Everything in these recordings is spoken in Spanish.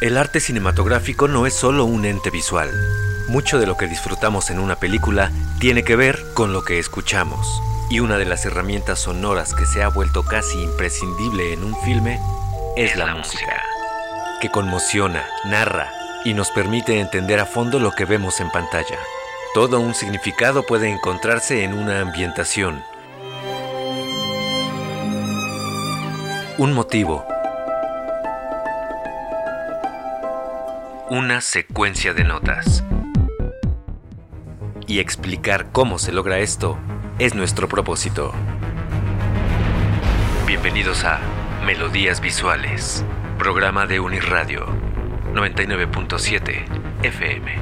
El arte cinematográfico no es solo un ente visual. Mucho de lo que disfrutamos en una película tiene que ver con lo que escuchamos. Y una de las herramientas sonoras que se ha vuelto casi imprescindible en un filme es la, música, que conmociona, narra y nos permite entender a fondo lo que vemos en pantalla. Todo un significado puede encontrarse en una ambientación, un motivo, una secuencia de notas. Y explicar cómo se logra esto es nuestro propósito. Bienvenidos a Melodías Visuales, programa de Unirradio 99.7 FM.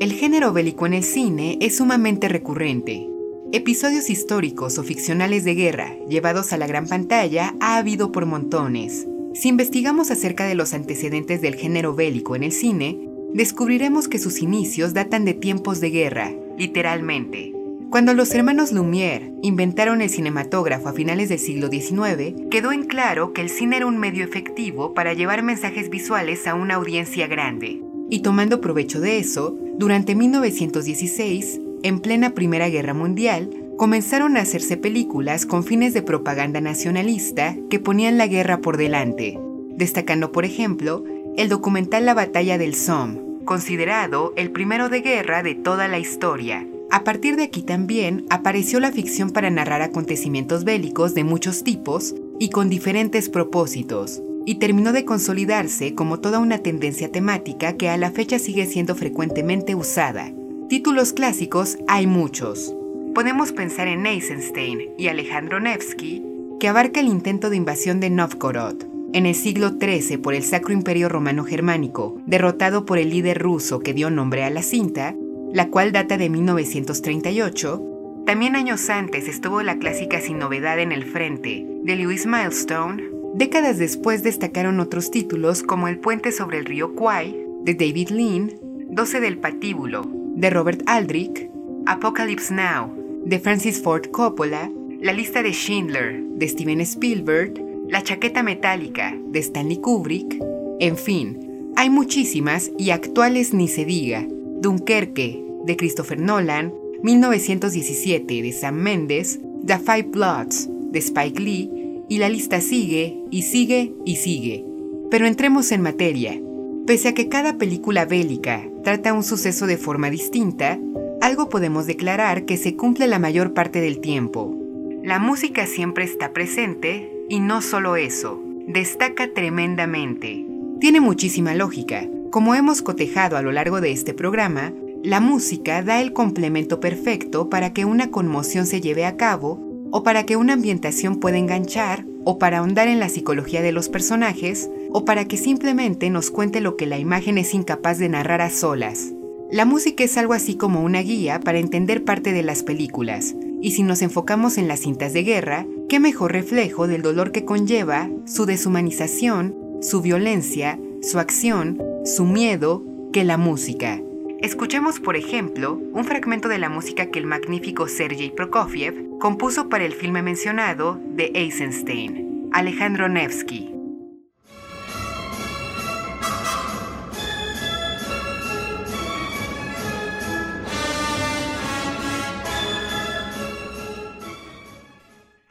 El género bélico en el cine es sumamente recurrente. Episodios históricos o ficcionales de guerra llevados a la gran pantalla ha habido por montones. Si investigamos acerca de los antecedentes del género bélico en el cine, descubriremos que sus inicios datan de tiempos de guerra, literalmente. Cuando los hermanos Lumière inventaron el cinematógrafo a finales del siglo XIX, quedó en claro que el cine era un medio efectivo para llevar mensajes visuales a una audiencia grande. Y tomando provecho de eso, durante 1916, en plena Primera Guerra Mundial, comenzaron a hacerse películas con fines de propaganda nacionalista que ponían la guerra por delante, destacando por ejemplo el documental La Batalla del Somme, considerado el primero de guerra de toda la historia. A partir de aquí también apareció la ficción para narrar acontecimientos bélicos de muchos tipos y con diferentes propósitos, y terminó de consolidarse como toda una tendencia temática que a la fecha sigue siendo frecuentemente usada, Títulos clásicos hay muchos. Podemos pensar en Eisenstein y Alejandro Nevsky, que abarca el intento de invasión de Novgorod en el siglo XIII por el Sacro Imperio Romano Germánico, derrotado por el líder ruso que dio nombre a la cinta, la cual data de 1938. También años antes estuvo la clásica Sin Novedad en el Frente, de Lewis Milestone. Décadas después destacaron otros títulos como El Puente sobre el río Kwai, de David Lean, 12 del Patíbulo, de Robert Aldrich, Apocalypse Now, de Francis Ford Coppola, La lista de Schindler, de Steven Spielberg, La chaqueta metálica, de Stanley Kubrick, en fin, hay muchísimas y actuales ni se diga. Dunkerque, de Christopher Nolan, 1917, de Sam Mendes, The Five Bloods, de Spike Lee, y la lista sigue y sigue y sigue. Pero entremos en materia. Pese a que cada película bélica trata un suceso de forma distinta, algo podemos declarar que se cumple la mayor parte del tiempo. La música siempre está presente y no solo eso, destaca tremendamente. Tiene muchísima lógica. Como hemos cotejado a lo largo de este programa, la música da el complemento perfecto para que una conmoción se lleve a cabo o para que una ambientación pueda enganchar o para ahondar en la psicología de los personajes, o para que simplemente nos cuente lo que la imagen es incapaz de narrar a solas. La música es algo así como una guía para entender parte de las películas, y si nos enfocamos en las cintas de guerra, qué mejor reflejo del dolor que conlleva su deshumanización, su violencia, su acción, su miedo, que la música. Escuchemos, por ejemplo, un fragmento de la música que el magnífico Sergei Prokofiev compuso para el filme mencionado de Eisenstein, Alejandro Nevsky.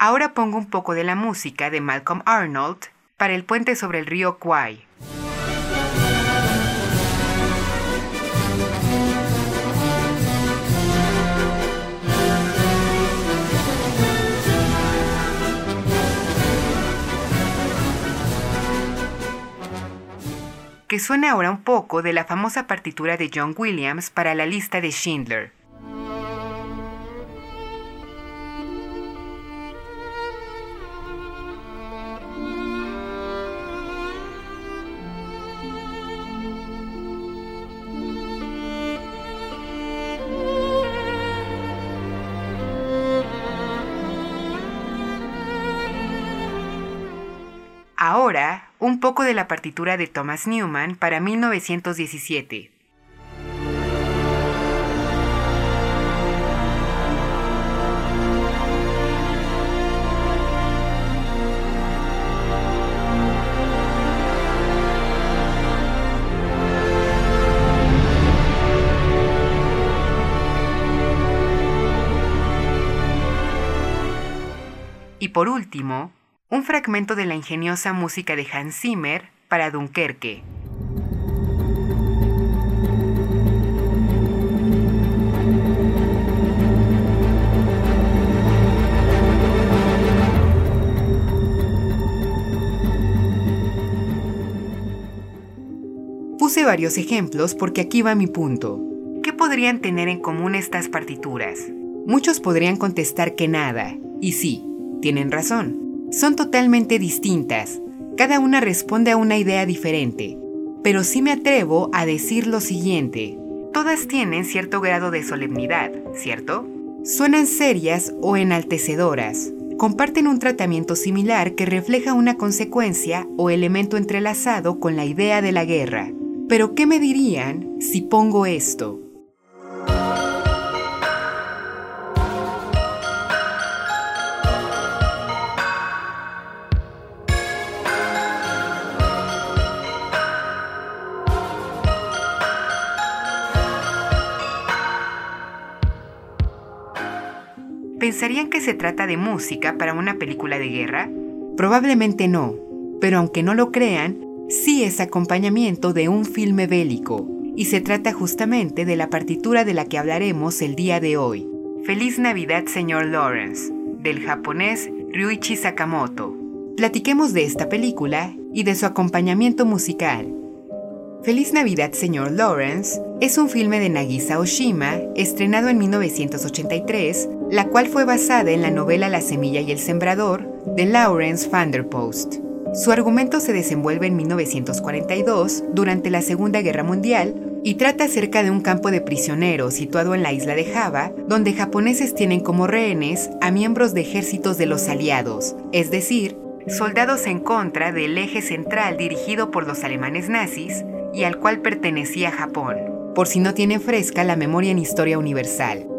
Ahora pongo un poco de la música de Malcolm Arnold para el puente sobre el río Kwai. que suena ahora un poco de la famosa partitura de John Williams para la lista de Schindler. Un poco de la partitura de Thomas Newman para 1917. Y por último, un fragmento de la ingeniosa música de Hans Zimmer para Dunkerque. Puse varios ejemplos porque aquí va mi punto. ¿Qué podrían tener en común estas partituras? Muchos podrían contestar que nada, y sí, tienen razón. Son totalmente distintas, cada una responde a una idea diferente, pero sí me atrevo a decir lo siguiente. Todas tienen cierto grado de solemnidad, ¿cierto? Suenan serias o enaltecedoras, comparten un tratamiento similar que refleja una consecuencia o elemento entrelazado con la idea de la guerra. Pero ¿qué me dirían si pongo esto? ¿Pensarían que se trata de música para una película de guerra? Probablemente no, pero aunque no lo crean, sí es acompañamiento de un filme bélico, y se trata justamente de la partitura de la que hablaremos el día de hoy. Feliz Navidad, señor Lawrence, del japonés Ryuichi Sakamoto. Platiquemos de esta película y de su acompañamiento musical. Feliz Navidad, señor Lawrence es un filme de Nagisa Oshima, estrenado en 1983, la cual fue basada en la novela La semilla y el sembrador de Lawrence Vanderpost. Su argumento se desenvuelve en 1942, durante la Segunda Guerra Mundial, y trata acerca de un campo de prisioneros situado en la isla de Java, donde japoneses tienen como rehenes a miembros de ejércitos de los aliados, es decir, soldados en contra del eje central dirigido por los alemanes nazis y al cual pertenecía Japón, por si no tiene fresca la memoria en historia universal.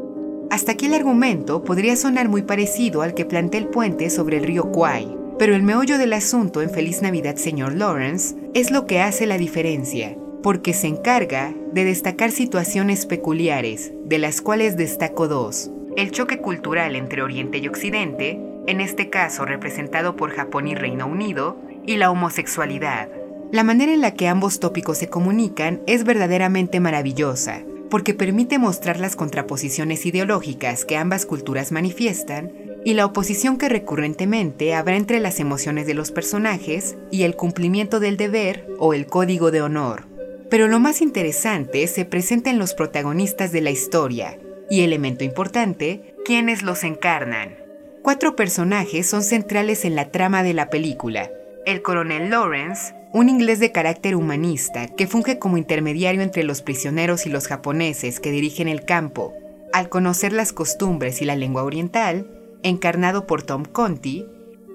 Hasta aquí el argumento podría sonar muy parecido al que plantea el puente sobre el río Kwai, pero el meollo del asunto en Feliz Navidad Señor Lawrence es lo que hace la diferencia, porque se encarga de destacar situaciones peculiares, de las cuales destaco dos. El choque cultural entre Oriente y Occidente, en este caso representado por Japón y Reino Unido, y la homosexualidad. La manera en la que ambos tópicos se comunican es verdaderamente maravillosa, porque permite mostrar las contraposiciones ideológicas que ambas culturas manifiestan y la oposición que recurrentemente habrá entre las emociones de los personajes y el cumplimiento del deber o el código de honor. Pero lo más interesante se presenta en los protagonistas de la historia y, elemento importante, quienes los encarnan. Cuatro personajes son centrales en la trama de la película. El coronel Lawrence, un inglés de carácter humanista que funge como intermediario entre los prisioneros y los japoneses que dirigen el campo, al conocer las costumbres y la lengua oriental, encarnado por Tom Conti,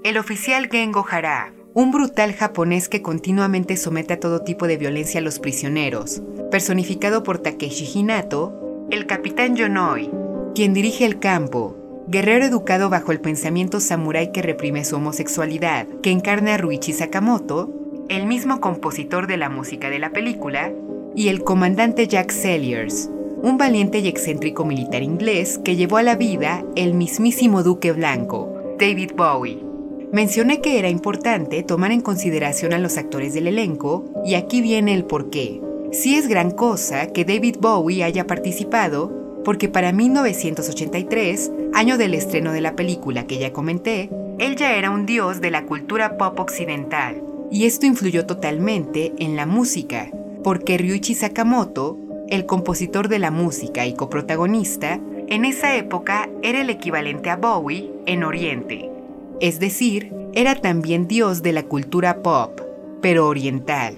el oficial Gengo Hara, un brutal japonés que continuamente somete a todo tipo de violencia a los prisioneros, personificado por Takeshi Hinato, el capitán Yonoi, quien dirige el campo, guerrero educado bajo el pensamiento samurái que reprime su homosexualidad, que encarna a Ruichi Sakamoto, el mismo compositor de la música de la película, y el comandante Jack Selliers, un valiente y excéntrico militar inglés que llevó a la vida el mismísimo Duque Blanco, David Bowie. Mencioné que era importante tomar en consideración a los actores del elenco, y aquí viene el porqué. Sí es gran cosa que David Bowie haya participado, porque para 1983, año del estreno de la película que ya comenté, él ya era un dios de la cultura pop occidental, y esto influyó totalmente en la música, porque Ryuichi Sakamoto, el compositor de la música y coprotagonista, en esa época era el equivalente a Bowie en Oriente. Es decir, era también dios de la cultura pop, pero oriental.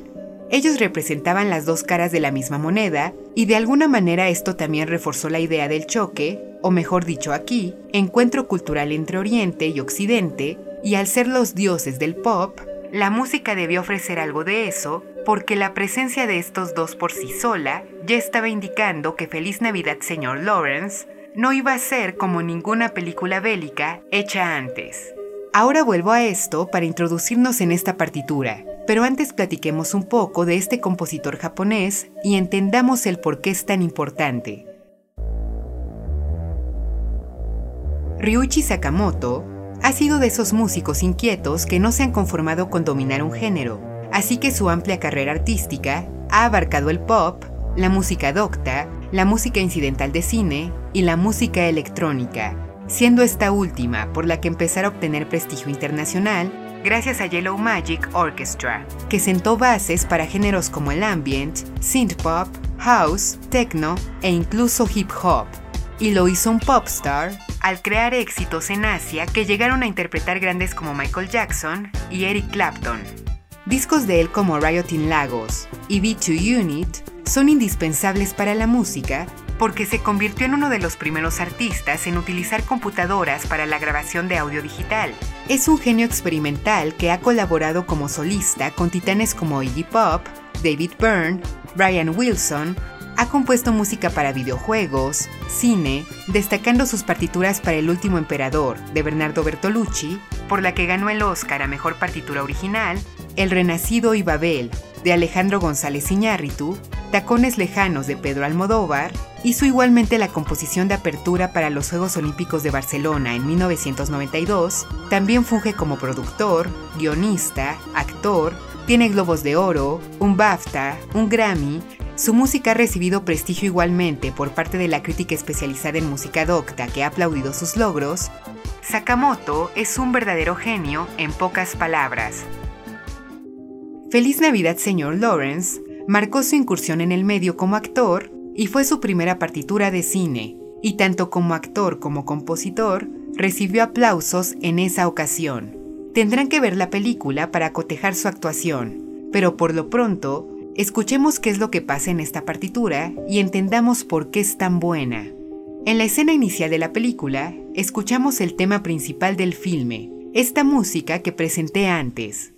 Ellos representaban las dos caras de la misma moneda, y de alguna manera esto también reforzó la idea del choque, o mejor dicho aquí, encuentro cultural entre Oriente y Occidente, y al ser los dioses del pop, la música debió ofrecer algo de eso, porque la presencia de estos dos por sí sola ya estaba indicando que Feliz Navidad Señor Lawrence no iba a ser como ninguna película bélica hecha antes. Ahora vuelvo a esto para introducirnos en esta partitura, pero antes platiquemos un poco de este compositor japonés y entendamos el por qué es tan importante. Ryuichi Sakamoto ha sido de esos músicos inquietos que no se han conformado con dominar un género, así que su amplia carrera artística ha abarcado el pop, la música docta, la música incidental de cine y la música electrónica, siendo esta última por la que empezar a obtener prestigio internacional gracias a Yellow Magic Orchestra, que sentó bases para géneros como el ambient, synth pop, house, techno e incluso hip hop. Y lo hizo un pop star al crear éxitos en Asia que llegaron a interpretar grandes como Michael Jackson y Eric Clapton. Discos de él como Riot in Lagos y B2 Unit son indispensables para la música porque se convirtió en uno de los primeros artistas en utilizar computadoras para la grabación de audio digital. Es un genio experimental que ha colaborado como solista con titanes como Iggy Pop, David Byrne, Brian Wilson, ha compuesto música para videojuegos, cine, destacando sus partituras para El último emperador de Bernardo Bertolucci, por la que ganó el Oscar a Mejor Partitura Original, El Renacido y Babel de Alejandro González Iñárritu, Tacones Lejanos de Pedro Almodóvar, hizo igualmente la composición de apertura para los Juegos Olímpicos de Barcelona en 1992, también funge como productor, guionista, actor, tiene globos de oro, un BAFTA, un Grammy, su música ha recibido prestigio igualmente por parte de la crítica especializada en música docta que ha aplaudido sus logros. Sakamoto es un verdadero genio en pocas palabras. Feliz Navidad, señor Lawrence marcó su incursión en el medio como actor y fue su primera partitura de cine, y tanto como actor como compositor, recibió aplausos en esa ocasión. Tendrán que ver la película para cotejar su actuación, pero por lo pronto, escuchemos qué es lo que pasa en esta partitura y entendamos por qué es tan buena. En la escena inicial de la película, escuchamos el tema principal del filme, esta música que presenté antes,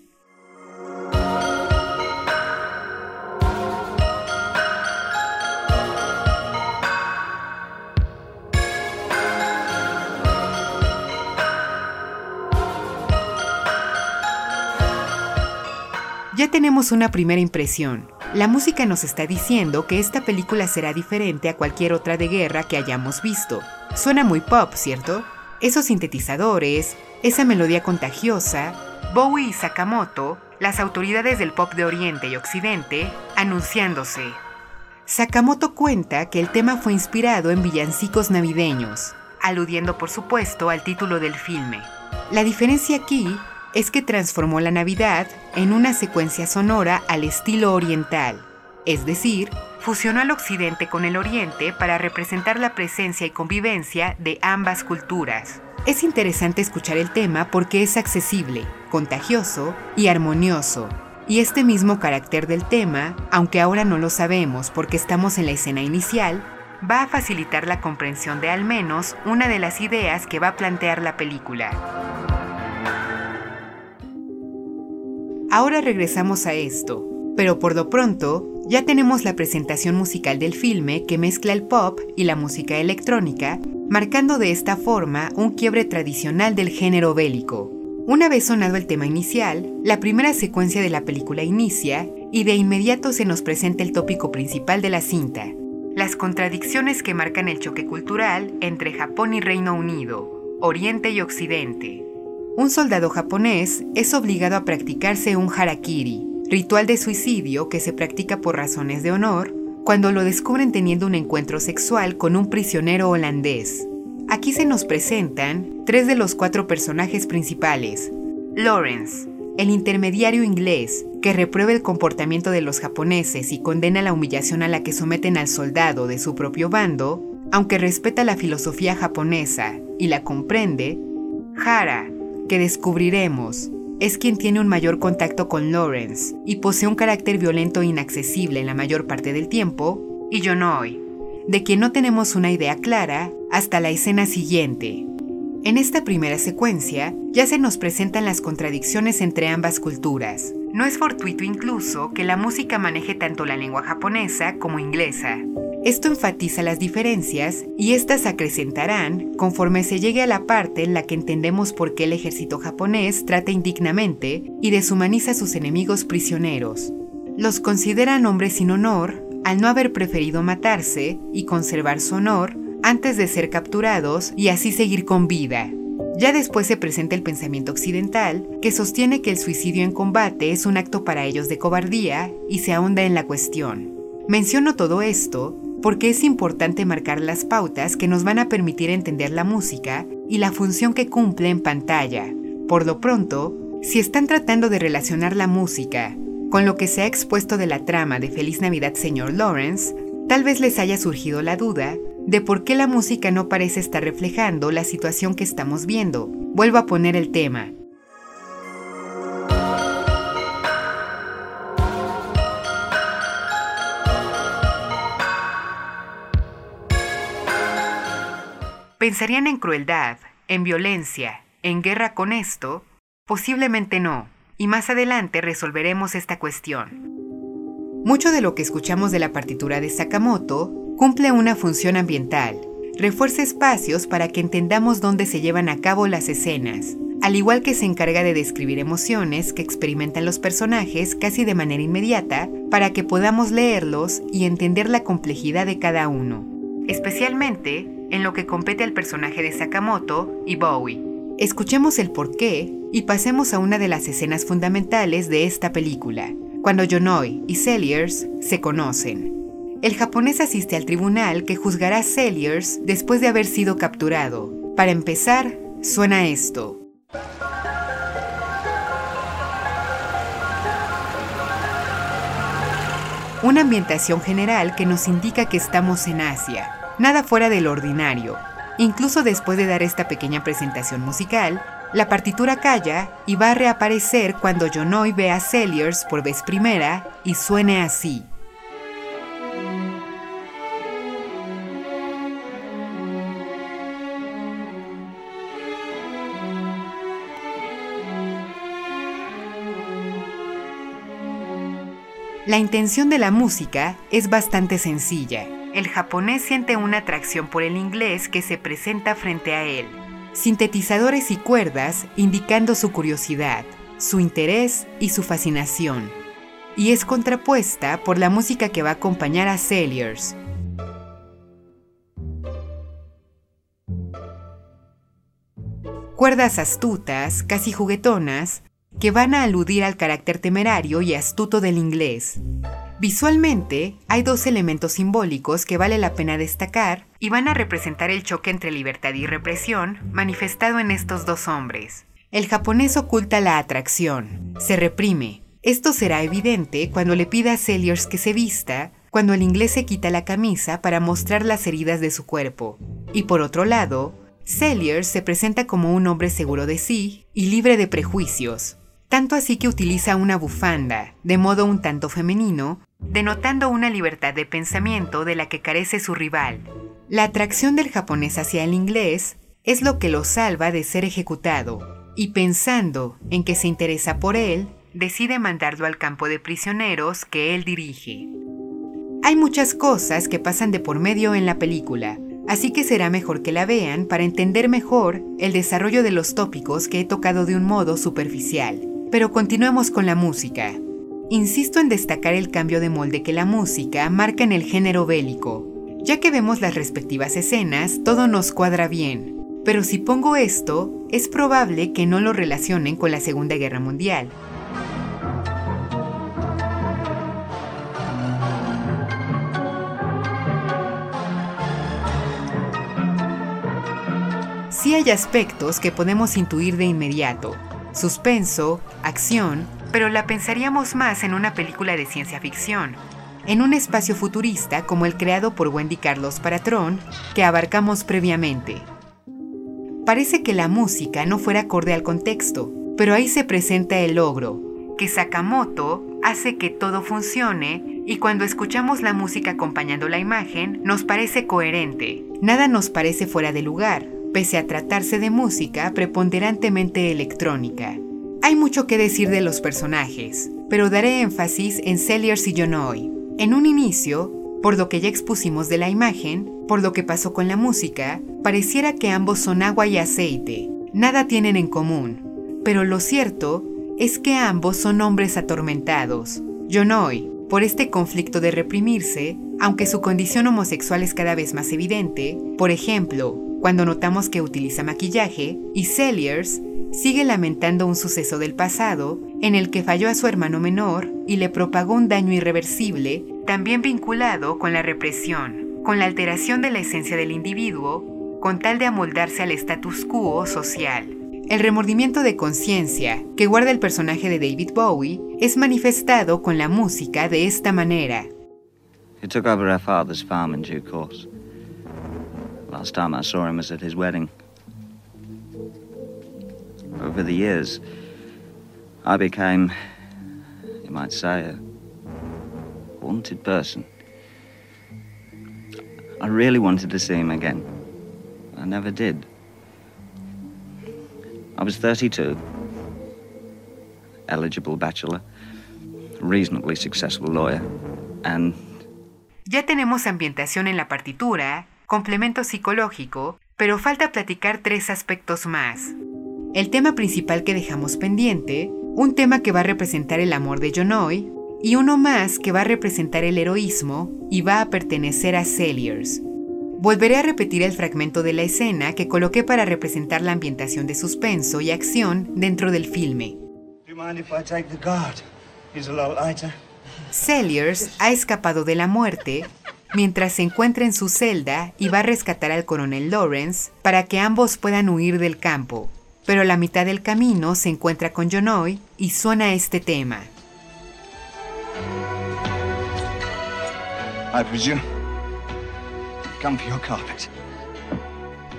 Ya tenemos una primera impresión. La música nos está diciendo que esta película será diferente a cualquier otra de guerra que hayamos visto. Suena muy pop, ¿cierto? Esos sintetizadores, esa melodía contagiosa, Bowie y Sakamoto, las autoridades del pop de Oriente y Occidente, anunciándose. Sakamoto cuenta que el tema fue inspirado en villancicos navideños, aludiendo por supuesto al título del filme. La diferencia aquí es que transformó la Navidad en una secuencia sonora al estilo oriental, es decir, fusionó al occidente con el oriente para representar la presencia y convivencia de ambas culturas. Es interesante escuchar el tema porque es accesible, contagioso y armonioso. Y este mismo carácter del tema, aunque ahora no lo sabemos porque estamos en la escena inicial, va a facilitar la comprensión de al menos una de las ideas que va a plantear la película. Ahora regresamos a esto, pero por lo pronto ya tenemos la presentación musical del filme que mezcla el pop y la música electrónica, marcando de esta forma un quiebre tradicional del género bélico. Una vez sonado el tema inicial, la primera secuencia de la película inicia y de inmediato se nos presenta el tópico principal de la cinta, las contradicciones que marcan el choque cultural entre Japón y Reino Unido, Oriente y Occidente. Un soldado japonés es obligado a practicarse un harakiri, ritual de suicidio que se practica por razones de honor, cuando lo descubren teniendo un encuentro sexual con un prisionero holandés. Aquí se nos presentan tres de los cuatro personajes principales. Lawrence, el intermediario inglés, que reprueba el comportamiento de los japoneses y condena la humillación a la que someten al soldado de su propio bando, aunque respeta la filosofía japonesa y la comprende. Hara, que descubriremos es quien tiene un mayor contacto con Lawrence y posee un carácter violento e inaccesible en la mayor parte del tiempo, y Yonoi, de quien no tenemos una idea clara hasta la escena siguiente. En esta primera secuencia ya se nos presentan las contradicciones entre ambas culturas. No es fortuito incluso que la música maneje tanto la lengua japonesa como inglesa. Esto enfatiza las diferencias y éstas acrecentarán conforme se llegue a la parte en la que entendemos por qué el ejército japonés trata indignamente y deshumaniza a sus enemigos prisioneros. Los consideran hombres sin honor al no haber preferido matarse y conservar su honor antes de ser capturados y así seguir con vida. Ya después se presenta el pensamiento occidental, que sostiene que el suicidio en combate es un acto para ellos de cobardía y se ahonda en la cuestión. Menciono todo esto porque es importante marcar las pautas que nos van a permitir entender la música y la función que cumple en pantalla. Por lo pronto, si están tratando de relacionar la música con lo que se ha expuesto de la trama de Feliz Navidad Señor Lawrence, tal vez les haya surgido la duda de por qué la música no parece estar reflejando la situación que estamos viendo. Vuelvo a poner el tema. ¿Pensarían en crueldad, en violencia, en guerra con esto? Posiblemente no, y más adelante resolveremos esta cuestión. Mucho de lo que escuchamos de la partitura de Sakamoto cumple una función ambiental, refuerza espacios para que entendamos dónde se llevan a cabo las escenas, al igual que se encarga de describir emociones que experimentan los personajes casi de manera inmediata para que podamos leerlos y entender la complejidad de cada uno, especialmente en lo que compete al personaje de Sakamoto y Bowie. Escuchemos el porqué y pasemos a una de las escenas fundamentales de esta película, cuando Yonoi y Celliers se conocen. El japonés asiste al tribunal que juzgará a después de haber sido capturado. Para empezar, suena esto. Una ambientación general que nos indica que estamos en Asia, nada fuera del ordinario. Incluso después de dar esta pequeña presentación musical, la partitura calla y va a reaparecer cuando Yonoi ve a Celliers por vez primera y suene así. La intención de la música es bastante sencilla el japonés siente una atracción por el inglés que se presenta frente a él. Sintetizadores y cuerdas indicando su curiosidad, su interés y su fascinación. Y es contrapuesta por la música que va a acompañar a Celliers. Cuerdas astutas, casi juguetonas, que van a aludir al carácter temerario y astuto del inglés. Visualmente, hay dos elementos simbólicos que vale la pena destacar y van a representar el choque entre libertad y represión manifestado en estos dos hombres. El japonés oculta la atracción, se reprime. Esto será evidente cuando le pida a Celliers que se vista, cuando el inglés se quita la camisa para mostrar las heridas de su cuerpo. Y por otro lado, Celliers se presenta como un hombre seguro de sí y libre de prejuicios, tanto así que utiliza una bufanda, de modo un tanto femenino, denotando una libertad de pensamiento de la que carece su rival. La atracción del japonés hacia el inglés es lo que lo salva de ser ejecutado, y pensando en que se interesa por él, decide mandarlo al campo de prisioneros que él dirige. Hay muchas cosas que pasan de por medio en la película, así que será mejor que la vean para entender mejor el desarrollo de los tópicos que he tocado de un modo superficial. Pero continuemos con la música. Insisto en destacar el cambio de molde que la música marca en el género bélico. Ya que vemos las respectivas escenas, todo nos cuadra bien. Pero si pongo esto, es probable que no lo relacionen con la Segunda Guerra Mundial. Sí hay aspectos que podemos intuir de inmediato. Suspenso, acción, pero la pensaríamos más en una película de ciencia ficción, en un espacio futurista como el creado por Wendy Carlos para Tron, que abarcamos previamente. Parece que la música no fuera acorde al contexto, pero ahí se presenta el logro, que Sakamoto hace que todo funcione y cuando escuchamos la música acompañando la imagen nos parece coherente. Nada nos parece fuera de lugar, pese a tratarse de música preponderantemente electrónica. Hay mucho que decir de los personajes, pero daré énfasis en Celliers y Yonoi. En un inicio, por lo que ya expusimos de la imagen, por lo que pasó con la música, pareciera que ambos son agua y aceite, nada tienen en común. Pero lo cierto es que ambos son hombres atormentados. Yonoi, por este conflicto de reprimirse, aunque su condición homosexual es cada vez más evidente, por ejemplo, cuando notamos que utiliza maquillaje, y Celliers sigue lamentando un suceso del pasado en el que falló a su hermano menor y le propagó un daño irreversible, también vinculado con la represión, con la alteración de la esencia del individuo, con tal de amoldarse al status quo social. El remordimiento de conciencia que guarda el personaje de David Bowie es manifestado con la música de esta manera. He took over father's farm in. Last time I saw him was at his wedding. Over the years, I became, you might say, a wanted person. I really wanted to see him again. I never did. I was 32, eligible bachelor, reasonably successful lawyer, and... Ya tenemos ambientación en la partitura, complemento psicológico, pero falta platicar tres aspectos más. El tema principal que dejamos pendiente, un tema que va a representar el amor de Jonoy, y uno más que va a representar el heroísmo y va a pertenecer a Celliers, Volveré a repetir el fragmento de la escena que coloqué para representar la ambientación de suspenso y acción dentro del filme. Celliers ha escapado de la muerte mientras se encuentra en su celda y va a rescatar al coronel Lawrence para que ambos puedan huir del campo. Pero a la mitad del camino se encuentra con Jonoy y suena este tema.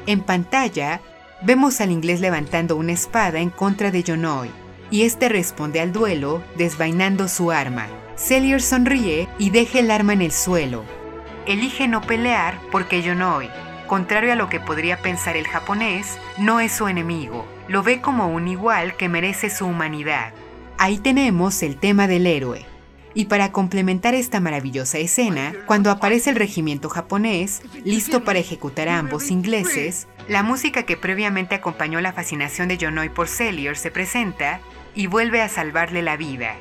En pantalla, vemos al inglés levantando una espada en contra de Jonoy, y este responde al duelo desvainando su arma. Cellier sonríe y deja el arma en el suelo. Elige no pelear porque Jonoy, contrario a lo que podría pensar el japonés, no es su enemigo. Lo ve como un igual que merece su humanidad. Ahí tenemos el tema del héroe. Y para complementar esta maravillosa escena, cuando aparece el regimiento japonés, listo para ejecutar a ambos ingleses, la música que previamente acompañó la fascinación de Jonoy por Cellier se presenta y vuelve a salvarle la vida.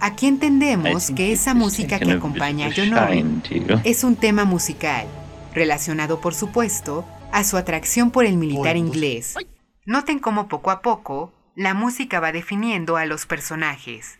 Aquí entendemos que esa música que acompaña a Jonoy es un tema musical, relacionado por supuesto a su atracción por el militar inglés. Noten cómo poco a poco la música va definiendo a los personajes.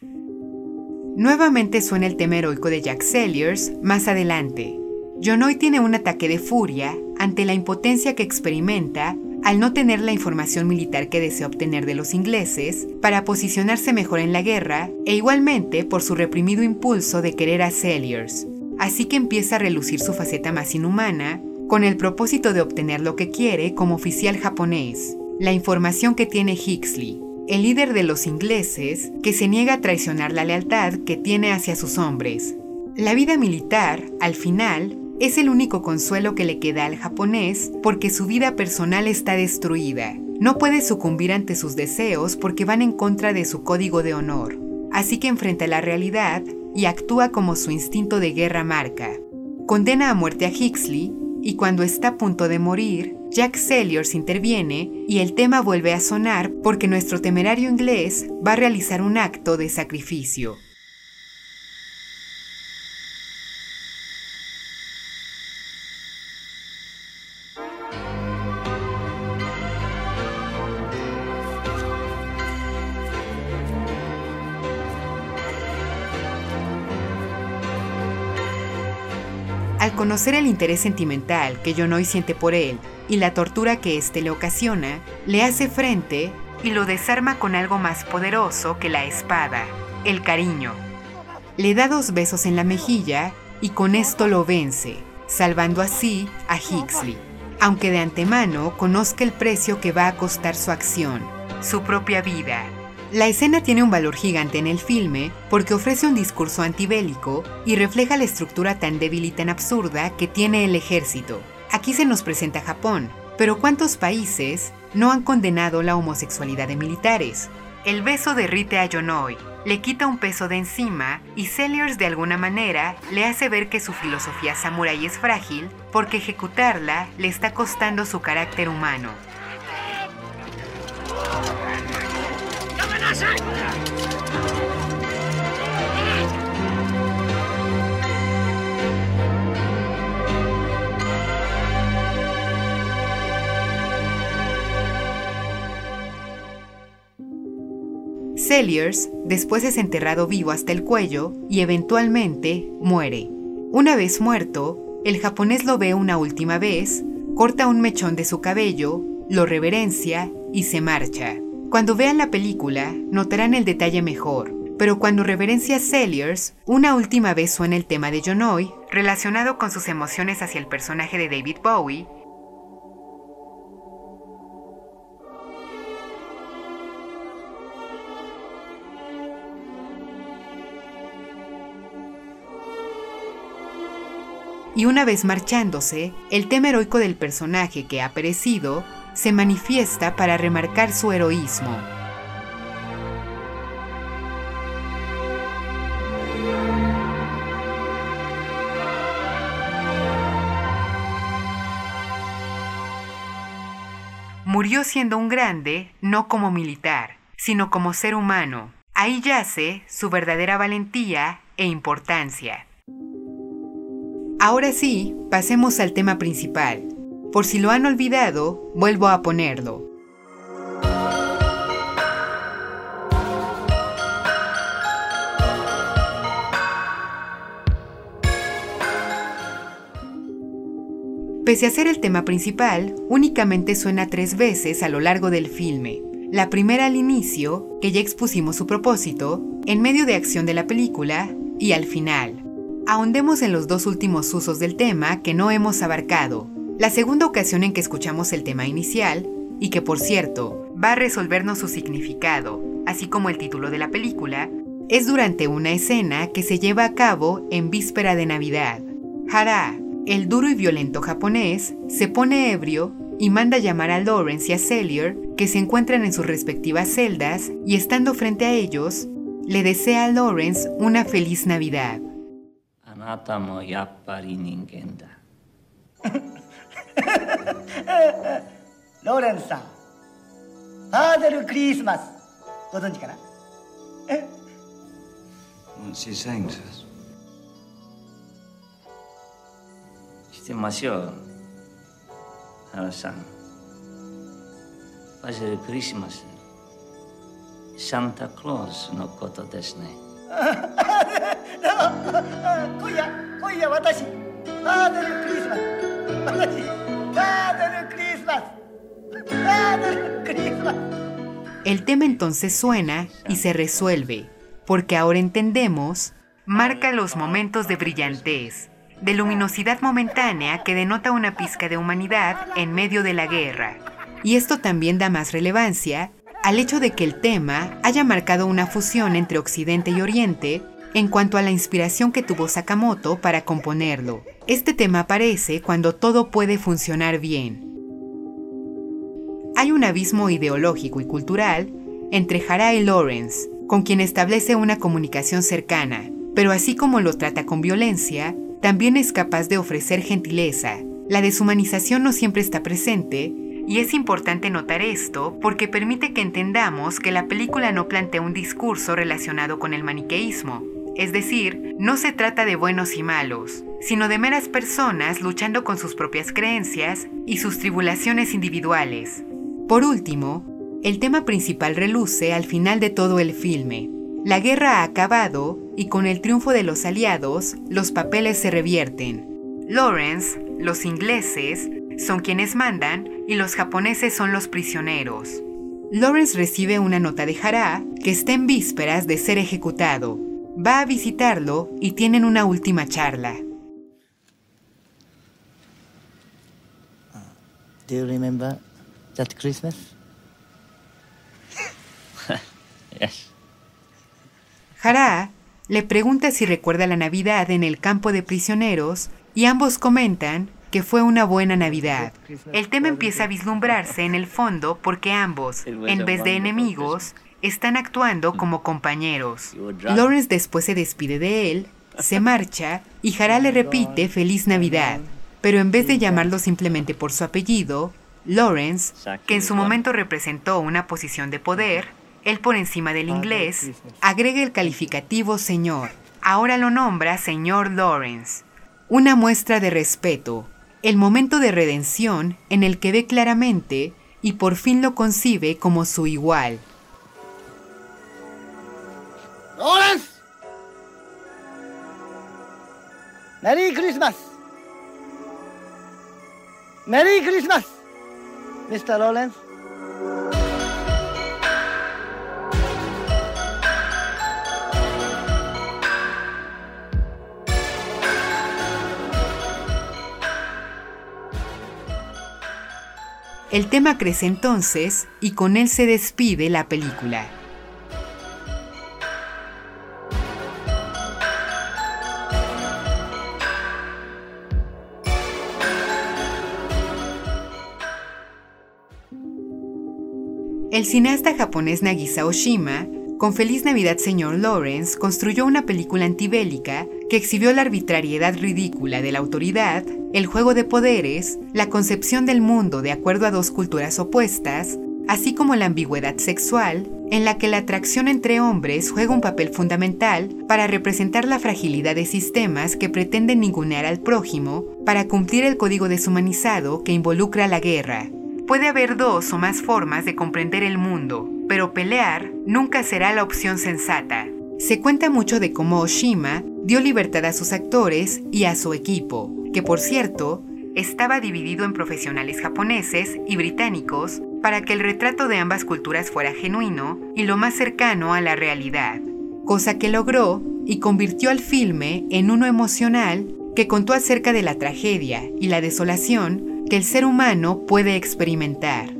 Nuevamente suena el tema heroico de Jack Celliers más adelante. Jonoy tiene un ataque de furia ante la impotencia que experimenta al no tener la información militar que desea obtener de los ingleses para posicionarse mejor en la guerra e igualmente por su reprimido impulso de querer a Celliers. Así que empieza a relucir su faceta más inhumana con el propósito de obtener lo que quiere como oficial japonés, la información que tiene Hixley, el líder de los ingleses que se niega a traicionar la lealtad que tiene hacia sus hombres. La vida militar, al final, es el único consuelo que le queda al japonés porque su vida personal está destruida. No puede sucumbir ante sus deseos porque van en contra de su código de honor. Así que enfrenta la realidad y actúa como su instinto de guerra marca. Condena a muerte a Hixley y cuando está a punto de morir, Jack Sellers interviene y el tema vuelve a sonar porque nuestro temerario inglés va a realizar un acto de sacrificio. Conocer el interés sentimental que Yonoy siente por él y la tortura que éste le ocasiona, le hace frente y lo desarma con algo más poderoso que la espada, el cariño. Le da dos besos en la mejilla y con esto lo vence, salvando así a Hixley, aunque de antemano conozca el precio que va a costar su acción, su propia vida. La escena tiene un valor gigante en el filme porque ofrece un discurso antibélico y refleja la estructura tan débil y tan absurda que tiene el ejército. Aquí se nos presenta Japón, pero ¿cuántos países no han condenado la homosexualidad de militares? El beso derrite a Yonoy, le quita un peso de encima y Sellers de alguna manera le hace ver que su filosofía samurai es frágil porque ejecutarla le está costando su carácter humano. Celliers después es enterrado vivo hasta el cuello y eventualmente muere. Una vez muerto, el japonés lo ve una última vez, corta un mechón de su cabello, lo reverencia y se marcha. Cuando vean la película, notarán el detalle mejor, pero cuando reverencia a Celliers, una última vez suena el tema de Jonoy, relacionado con sus emociones hacia el personaje de David Bowie, y una vez marchándose, el tema heroico del personaje que ha perecido se manifiesta para remarcar su heroísmo. Murió siendo un grande, no como militar, sino como ser humano. Ahí yace su verdadera valentía e importancia. Ahora sí, pasemos al tema principal. Por si lo han olvidado, vuelvo a ponerlo. Pese a ser el tema principal, únicamente suena tres veces a lo largo del filme. La primera al inicio, que ya expusimos su propósito, en medio de acción de la película, y al final. Ahondemos en los dos últimos usos del tema que no hemos abarcado. La segunda ocasión en que escuchamos el tema inicial, y que por cierto va a resolvernos su significado, así como el título de la película, es durante una escena que se lleva a cabo en víspera de Navidad. Hara, el duro y violento japonés, se pone ebrio y manda llamar a Lawrence y a Cellier, que se encuentran en sus respectivas celdas, y estando frente a ellos, le desea a Lawrence una feliz Navidad. ローレンスさんファーデルクリスマスご存知かな？え？What's he saying to us? してますよ。原さん。ファジルクリスマスサンタクロースのことですね。今夜今夜私ファーデルクリスマス私 Father Christmas. Father Christmas. El tema entonces suena y se resuelve, porque ahora entendemos, marca los momentos de brillantez, de luminosidad momentánea que denota una pizca de humanidad en medio de la guerra. Y esto también da más relevancia al hecho de que el tema haya marcado una fusión entre Occidente y Oriente en cuanto a la inspiración que tuvo Sakamoto para componerlo. Este tema aparece cuando todo puede funcionar bien. Hay un abismo ideológico y cultural entre Hara y Lawrence, con quien establece una comunicación cercana, pero así como lo trata con violencia, también es capaz de ofrecer gentileza. La deshumanización no siempre está presente, y es importante notar esto porque permite que entendamos que la película no plantea un discurso relacionado con el maniqueísmo, es decir, no se trata de buenos y malos, sino de meras personas luchando con sus propias creencias y sus tribulaciones individuales. Por último, el tema principal reluce al final de todo el filme. La guerra ha acabado y con el triunfo de los aliados, los papeles se revierten. Lawrence, los ingleses, son quienes mandan y los japoneses son los prisioneros. Lawrence recibe una nota de Hara que está en vísperas de ser ejecutado. Va a visitarlo y tienen una última charla. Do you remember that Christmas? yes. Hara le pregunta si recuerda la Navidad en el campo de prisioneros y ambos comentan que fue una buena Navidad. El tema empieza a vislumbrarse en el fondo porque ambos, en vez de enemigos, están actuando como compañeros. Lawrence después se despide de él, se marcha y Hara le repite Feliz Navidad, pero en vez de llamarlo simplemente por su apellido, Lawrence, que en su momento representó una posición de poder, él por encima del inglés, agrega el calificativo señor. Ahora lo nombra señor Lawrence. Una muestra de respeto, el momento de redención en el que ve claramente y por fin lo concibe como su igual. Lawrence! Merry Christmas! Merry Christmas, Mr. Lawrence. El tema crece entonces y con él se despide la película. El cineasta japonés Nagisa Oshima, con Feliz Navidad Señor Lawrence, construyó una película antibélica que exhibió la arbitrariedad ridícula de la autoridad, el juego de poderes, la concepción del mundo de acuerdo a dos culturas opuestas, así como la ambigüedad sexual, en la que la atracción entre hombres juega un papel fundamental para representar la fragilidad de sistemas que pretenden ningunear al prójimo para cumplir el código deshumanizado que involucra la guerra. Puede haber dos o más formas de comprender el mundo, pero pelear nunca será la opción sensata. Se cuenta mucho de cómo Oshima dio libertad a sus actores y a su equipo, que por cierto, estaba dividido en profesionales japoneses y británicos para que el retrato de ambas culturas fuera genuino y lo más cercano a la realidad, cosa que logró y convirtió al filme en uno emocional que contó acerca de la tragedia y la desolación que el ser humano puede experimentar.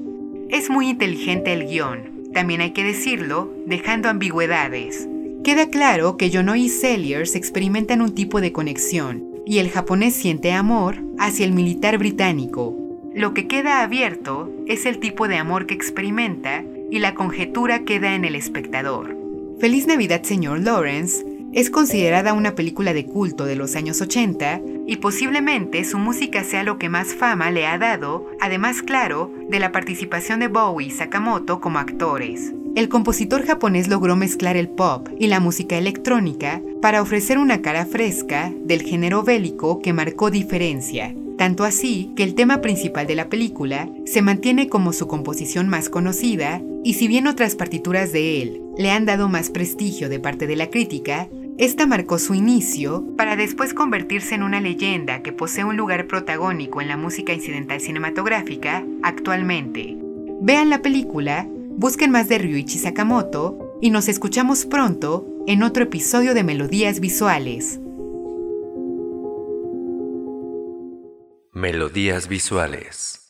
Es muy inteligente el guion, también hay que decirlo, dejando ambigüedades. Queda claro que Jono y Sellers experimentan un tipo de conexión, y el japonés siente amor hacia el militar británico. Lo que queda abierto es el tipo de amor que experimenta y la conjetura queda en el espectador. Feliz Navidad, señor Lawrence, es considerada una película de culto de los años 80 y posiblemente su música sea lo que más fama le ha dado, además claro, de la participación de Bowie y Sakamoto como actores. El compositor japonés logró mezclar el pop y la música electrónica para ofrecer una cara fresca del género bélico que marcó diferencia, tanto así que el tema principal de la película se mantiene como su composición más conocida, y si bien otras partituras de él le han dado más prestigio de parte de la crítica, esta marcó su inicio para después convertirse en una leyenda que posee un lugar protagónico en la música incidental cinematográfica actualmente. Vean la película, busquen más de Ryuichi Sakamoto y nos escuchamos pronto en otro episodio de Melodías Visuales. Melodías visuales.